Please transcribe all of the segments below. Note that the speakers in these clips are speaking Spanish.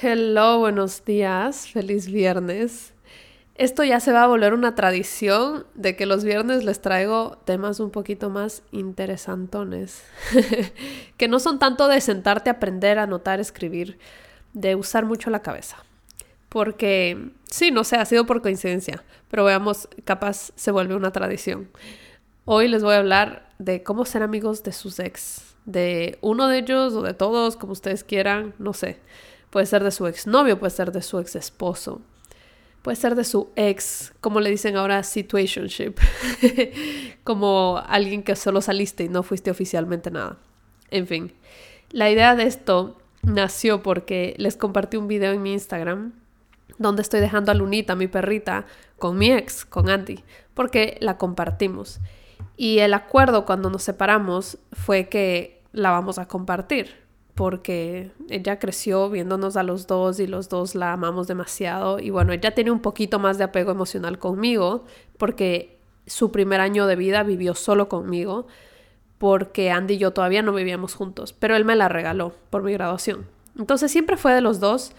Hello, buenos días, feliz viernes. Esto ya se va a volver una tradición de que los viernes les traigo temas un poquito más interesantones, que no son tanto de sentarte a aprender, anotar, escribir, de usar mucho la cabeza. Porque, sí, no sé, ha sido por coincidencia, pero veamos, capaz se vuelve una tradición. Hoy les voy a hablar de cómo ser amigos de sus ex, de uno de ellos o de todos, como ustedes quieran, no sé. Puede ser de su exnovio, puede ser de su ex esposo, puede ser de su ex, como le dicen ahora, situationship, como alguien que solo saliste y no fuiste oficialmente nada. En fin, la idea de esto nació porque les compartí un video en mi Instagram donde estoy dejando a Lunita, mi perrita, con mi ex, con Andy, porque la compartimos. Y el acuerdo cuando nos separamos fue que la vamos a compartir porque ella creció viéndonos a los dos y los dos la amamos demasiado. Y bueno, ella tiene un poquito más de apego emocional conmigo porque su primer año de vida vivió solo conmigo porque Andy y yo todavía no vivíamos juntos, pero él me la regaló por mi graduación. Entonces siempre fue de los dos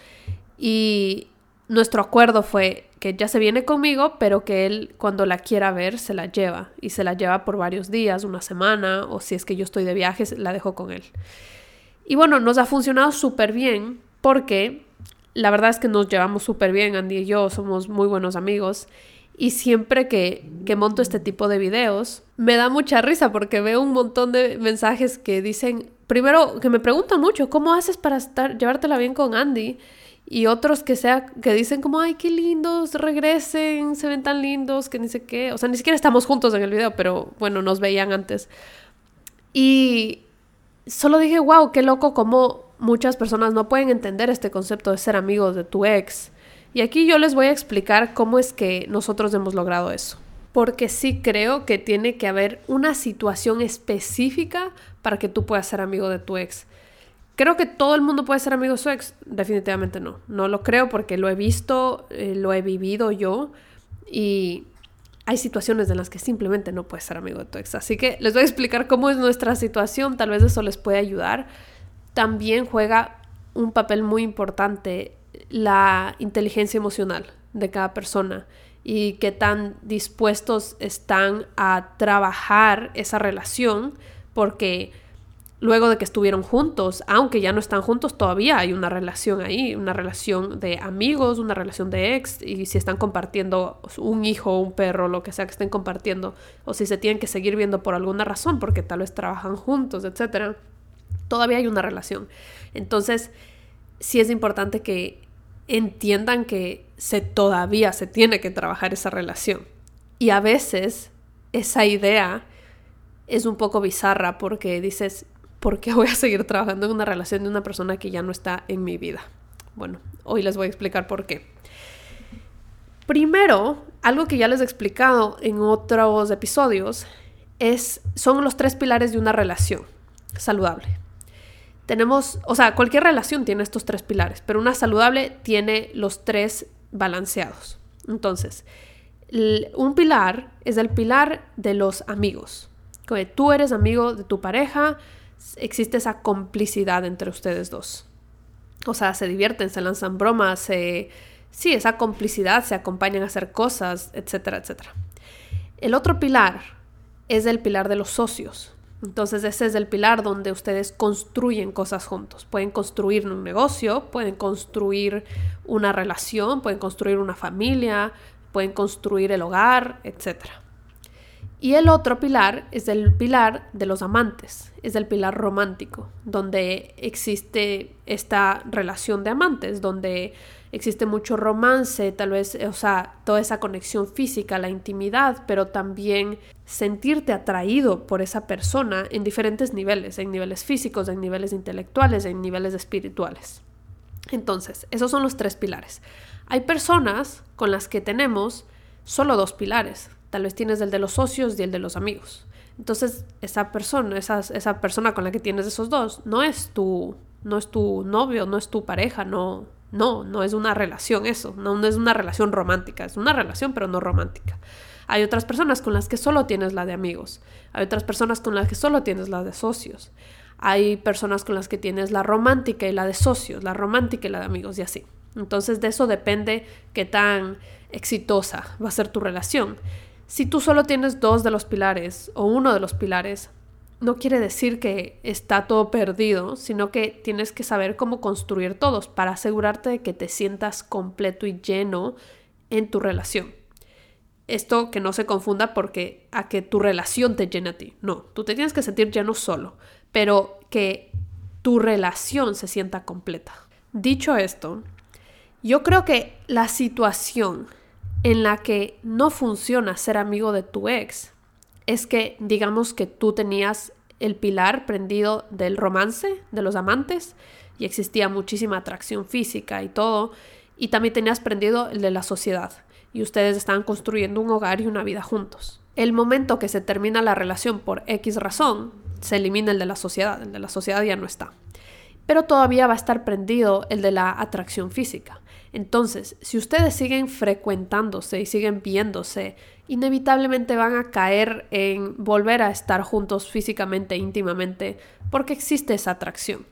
y nuestro acuerdo fue que ella se viene conmigo, pero que él cuando la quiera ver se la lleva y se la lleva por varios días, una semana o si es que yo estoy de viaje, la dejo con él. Y bueno, nos ha funcionado súper bien porque la verdad es que nos llevamos súper bien, Andy y yo somos muy buenos amigos. Y siempre que, que, monto este tipo de videos, me da mucha risa porque veo un montón de mensajes que dicen, primero que me preguntan mucho, ¿cómo haces para estar, llevártela bien con Andy? Y otros que, sea, que dicen como, ay, qué lindos, regresen, se ven tan lindos, que ni sé qué. O sea, ni siquiera estamos juntos en el video, pero bueno, nos veían antes. Y solo dije, wow, qué loco como muchas personas no pueden entender este concepto de ser amigos de tu ex. Y aquí yo les voy a explicar cómo es que nosotros hemos logrado eso. Porque sí creo que tiene que haber una situación específica para que tú puedas ser amigo de tu ex. Creo que todo el mundo puede ser amigo de su ex. Definitivamente no. No lo creo porque lo he visto, eh, lo he vivido yo. Y hay situaciones en las que simplemente no puedes ser amigo de tu ex. Así que les voy a explicar cómo es nuestra situación, tal vez eso les puede ayudar. También juega un papel muy importante la inteligencia emocional de cada persona y qué tan dispuestos están a trabajar esa relación, porque luego de que estuvieron juntos, aunque ya no están juntos, todavía hay una relación ahí, una relación de amigos, una relación de ex, y si están compartiendo un hijo, un perro, lo que sea que estén compartiendo, o si se tienen que seguir viendo por alguna razón, porque tal vez trabajan juntos, etc., todavía hay una relación. Entonces, sí es importante que entiendan que se todavía se tiene que trabajar esa relación. Y a veces esa idea es un poco bizarra porque dices, ¿por qué voy a seguir trabajando en una relación de una persona que ya no está en mi vida? Bueno, hoy les voy a explicar por qué. Primero, algo que ya les he explicado en otros episodios, es, son los tres pilares de una relación saludable. Tenemos, o sea, cualquier relación tiene estos tres pilares, pero una saludable tiene los tres balanceados. Entonces, un pilar es el pilar de los amigos. Tú eres amigo de tu pareja, existe esa complicidad entre ustedes dos. O sea, se divierten, se lanzan bromas, se... sí, esa complicidad, se acompañan a hacer cosas, etcétera, etcétera. El otro pilar es el pilar de los socios. Entonces ese es el pilar donde ustedes construyen cosas juntos. Pueden construir un negocio, pueden construir una relación, pueden construir una familia, pueden construir el hogar, etcétera. Y el otro pilar es el pilar de los amantes, es el pilar romántico, donde existe esta relación de amantes, donde existe mucho romance, tal vez, o sea, toda esa conexión física, la intimidad, pero también sentirte atraído por esa persona en diferentes niveles, en niveles físicos, en niveles intelectuales, en niveles espirituales. Entonces, esos son los tres pilares. Hay personas con las que tenemos solo dos pilares, Tal vez tienes el de los socios y el de los amigos. Entonces, esa persona, esa, esa persona con la que tienes esos dos, no es tu, no es tu novio, no es tu pareja, no, no, no es una relación eso, no, no es una relación romántica, es una relación pero no romántica. Hay otras personas con las que solo tienes la de amigos, hay otras personas con las que solo tienes la de socios, hay personas con las que tienes la romántica y la de socios, la romántica y la de amigos y así. Entonces de eso depende qué tan exitosa va a ser tu relación. Si tú solo tienes dos de los pilares o uno de los pilares, no quiere decir que está todo perdido, sino que tienes que saber cómo construir todos para asegurarte de que te sientas completo y lleno en tu relación. Esto que no se confunda porque a que tu relación te llene a ti. No, tú te tienes que sentir lleno solo, pero que tu relación se sienta completa. Dicho esto, yo creo que la situación en la que no funciona ser amigo de tu ex es que digamos que tú tenías el pilar prendido del romance, de los amantes, y existía muchísima atracción física y todo, y también tenías prendido el de la sociedad, y ustedes estaban construyendo un hogar y una vida juntos. El momento que se termina la relación por X razón, se elimina el de la sociedad, el de la sociedad ya no está. Pero todavía va a estar prendido el de la atracción física. Entonces, si ustedes siguen frecuentándose y siguen viéndose, inevitablemente van a caer en volver a estar juntos físicamente, íntimamente, porque existe esa atracción.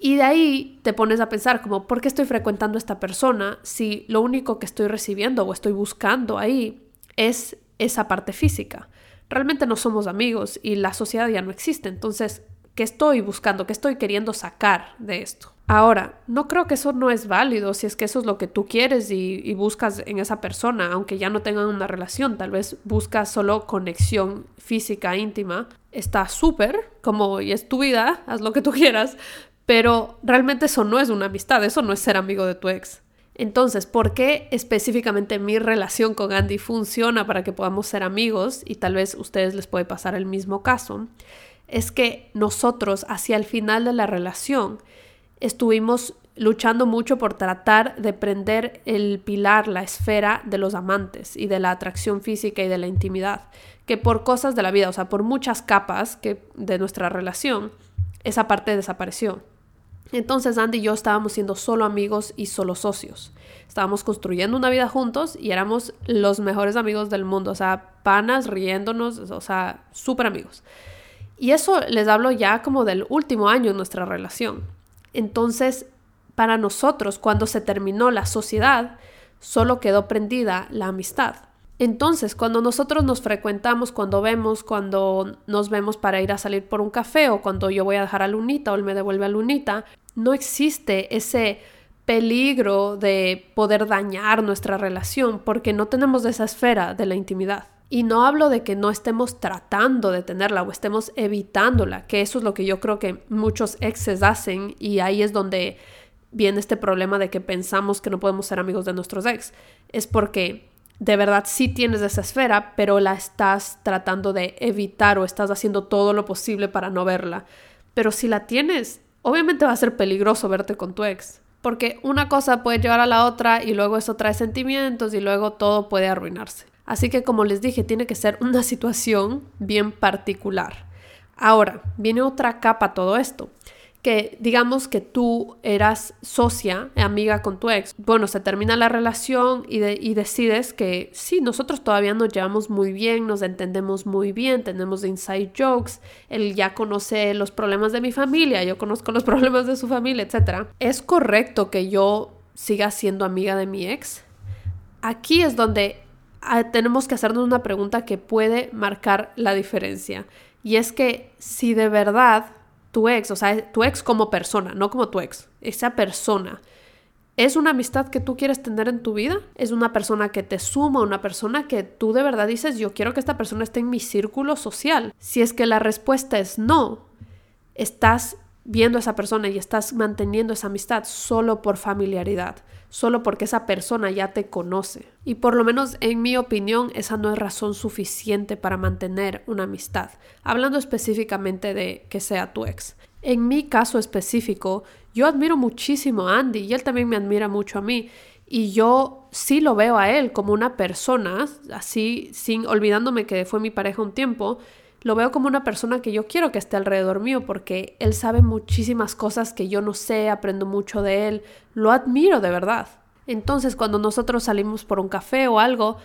Y de ahí te pones a pensar como, ¿por qué estoy frecuentando a esta persona si lo único que estoy recibiendo o estoy buscando ahí es esa parte física? Realmente no somos amigos y la sociedad ya no existe. Entonces, ¿qué estoy buscando? ¿Qué estoy queriendo sacar de esto? Ahora, no creo que eso no es válido si es que eso es lo que tú quieres y, buscas en esa persona, aunque ya no tengan una relación, tal vez buscas solo conexión física íntima. Está súper, como y es tu vida, haz lo que tú quieras, pero realmente eso no es una amistad, eso no es ser amigo de tu ex. Entonces, ¿por qué específicamente mi relación con Andy funciona para que podamos ser amigos? Y tal vez ustedes les puede pasar el mismo caso. Es que nosotros, hacia el final de la relación, estuvimos luchando mucho por tratar de prender el pilar, la esfera de los amantes y de la atracción física y de la intimidad, que por cosas de la vida, o sea, por muchas capas que, de nuestra relación, esa parte desapareció. Entonces Andy y yo estábamos siendo solo amigos y solo socios. Estábamos construyendo una vida juntos y éramos los mejores amigos del mundo, o sea, panas, riéndonos, o sea, súper amigos. Y eso les hablo ya como del último año en nuestra relación. Entonces, para nosotros, cuando se terminó la sociedad, solo quedó prendida la amistad. Entonces, cuando nosotros nos frecuentamos, cuando vemos, cuando nos vemos para ir a salir por un café o cuando yo voy a dejar a Lunita o él me devuelve a Lunita, no existe ese peligro de poder dañar nuestra relación porque no tenemos esa esfera de la intimidad. Y no hablo de que no estemos tratando de tenerla o estemos evitándola, que eso es lo que yo creo que muchos exes hacen y ahí es donde viene este problema de que pensamos que no podemos ser amigos de nuestros ex. Es porque de verdad sí tienes esa esfera, pero la estás tratando de evitar o estás haciendo todo lo posible para no verla. Pero si la tienes, obviamente va a ser peligroso verte con tu ex. Porque una cosa puede llevar a la otra y luego eso trae sentimientos y luego todo puede arruinarse. Así que como les dije, tiene que ser una situación bien particular. Ahora, viene otra capa a todo esto que digamos que tú eras socia, amiga con tu ex, bueno, se termina la relación y, y, decides que sí, nosotros todavía nos llevamos muy bien, nos entendemos muy bien, tenemos inside jokes, él ya conoce los problemas de mi familia, yo conozco los problemas de su familia, etc. ¿Es correcto que yo siga siendo amiga de mi ex? Aquí es donde tenemos que hacernos una pregunta que puede marcar la diferencia. Y es que si de verdad tu ex, o sea, tu ex como persona, no como tu ex, esa persona, ¿es una amistad que tú quieres tener en tu vida? ¿Es una persona que te suma, una persona que tú de verdad dices, yo quiero que esta persona esté en mi círculo social? Si es que la respuesta es no, estás viendo a esa persona y estás manteniendo esa amistad solo por familiaridad, solo porque esa persona ya te conoce. Y por lo menos en mi opinión, esa no es razón suficiente para mantener una amistad, hablando específicamente de que sea tu ex. En mi caso específico, yo admiro muchísimo a Andy y él también me admira mucho a mí. Y yo sí lo veo a él como una persona, así, sin olvidándome que fue mi pareja un tiempo, lo veo como una persona que yo quiero que esté alrededor mío porque él sabe muchísimas cosas que yo no sé, aprendo mucho de él, lo admiro de verdad. Entonces cuando nosotros salimos por un café o algo,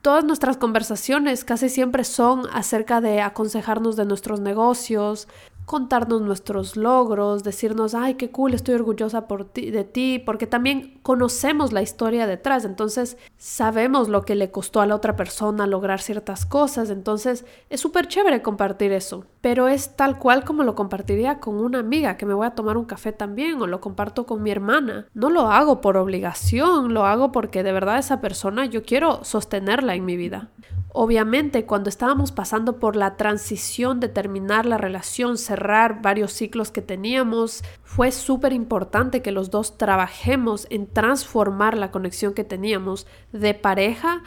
todas nuestras conversaciones casi siempre son acerca de aconsejarnos de nuestros negocios, contarnos nuestros logros, decirnos, ay, qué cool, estoy orgullosa por ti, de ti, porque también conocemos la historia detrás, entonces sabemos lo que le costó a la otra persona lograr ciertas cosas, entonces es súper chévere compartir eso, pero es tal cual como lo compartiría con una amiga que me voy a tomar un café también o lo comparto con mi hermana. No lo hago por obligación, lo hago porque de verdad esa persona yo quiero sostenerla en mi vida. Obviamente, cuando estábamos pasando por la transición de terminar la relación, cerrar varios ciclos que teníamos, fue súper importante que los dos trabajemos en transformar la conexión que teníamos de pareja,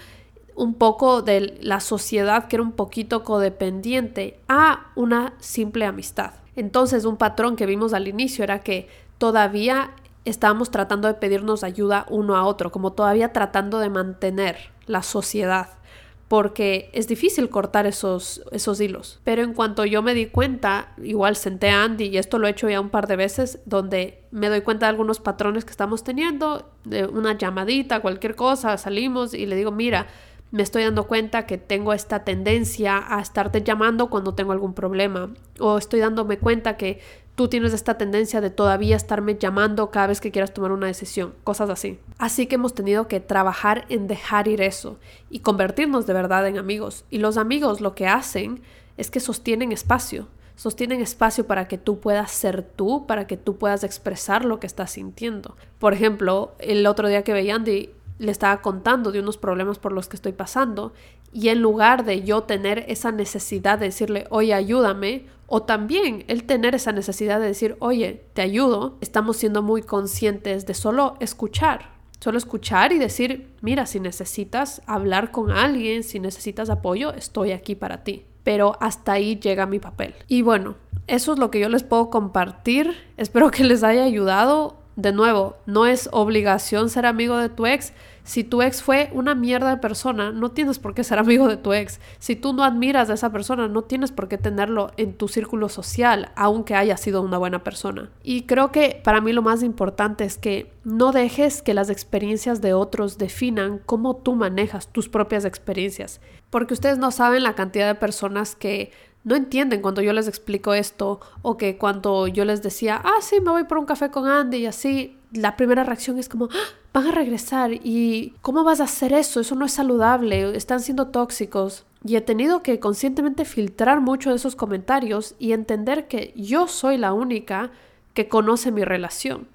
un poco de la sociedad que era un poquito codependiente, a una simple amistad. Entonces, un patrón que vimos al inicio era que todavía estábamos tratando de pedirnos ayuda uno a otro, como todavía tratando de mantener la sociedad porque es difícil cortar esos, esos hilos. Pero en cuanto yo me di cuenta, igual senté a Andy y esto lo he hecho ya un par de veces, donde me doy cuenta de algunos patrones que estamos teniendo, de una llamadita, cualquier cosa, salimos y le digo, mira, me estoy dando cuenta que tengo esta tendencia a estarte llamando cuando tengo algún problema o estoy dándome cuenta que tú tienes esta tendencia de todavía estarme llamando cada vez que quieras tomar una decisión, cosas así. Así que hemos tenido que trabajar en dejar ir eso y convertirnos de verdad en amigos. Y los amigos lo que hacen es que sostienen espacio, sostienen espacio para que tú puedas ser tú, para que tú puedas expresar lo que estás sintiendo. Por ejemplo, el otro día que veía Andy, le estaba contando de unos problemas por los que estoy pasando y en lugar de yo tener esa necesidad de decirle, oye, ayúdame, o también el tener esa necesidad de decir, oye, te ayudo, estamos siendo muy conscientes de solo escuchar, solo escuchar y decir, mira, si necesitas hablar con alguien, si necesitas apoyo, estoy aquí para ti. Pero hasta ahí llega mi papel. Y bueno, eso es lo que yo les puedo compartir. Espero que les haya ayudado de nuevo, no es obligación ser amigo de tu ex. Si tu ex fue una mierda de persona, no tienes por qué ser amigo de tu ex. Si tú no admiras a esa persona, no tienes por qué tenerlo en tu círculo social, aunque haya sido una buena persona. Y creo que para mí lo más importante es que no dejes que las experiencias de otros definan cómo tú manejas tus propias experiencias. Porque ustedes no saben la cantidad de personas que no entienden cuando yo les explico esto o que cuando yo les decía, ah, sí, me voy por un café con Andy y así, la primera reacción es como, ah, van a regresar y ¿cómo vas a hacer eso? Eso no es saludable, están siendo tóxicos. Y he tenido que conscientemente filtrar mucho de esos comentarios y entender que yo soy la única que conoce mi relación.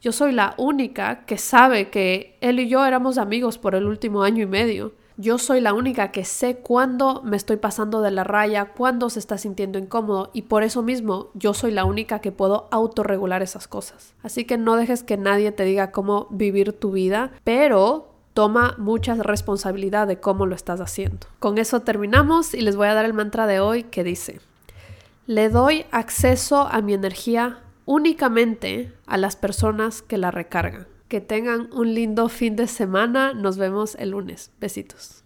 Yo soy la única que sabe que él y yo éramos amigos por el último año y medio. Yo soy la única que sé cuándo me estoy pasando de la raya, cuándo se está sintiendo incómodo y por eso mismo yo soy la única que puedo autorregular esas cosas. Así que no dejes que nadie te diga cómo vivir tu vida, pero toma mucha responsabilidad de cómo lo estás haciendo. Con eso terminamos y les voy a dar el mantra de hoy que dice, le doy acceso a mi energía únicamente a las personas que la recargan. Que tengan un lindo fin de semana. Nos vemos el lunes. Besitos.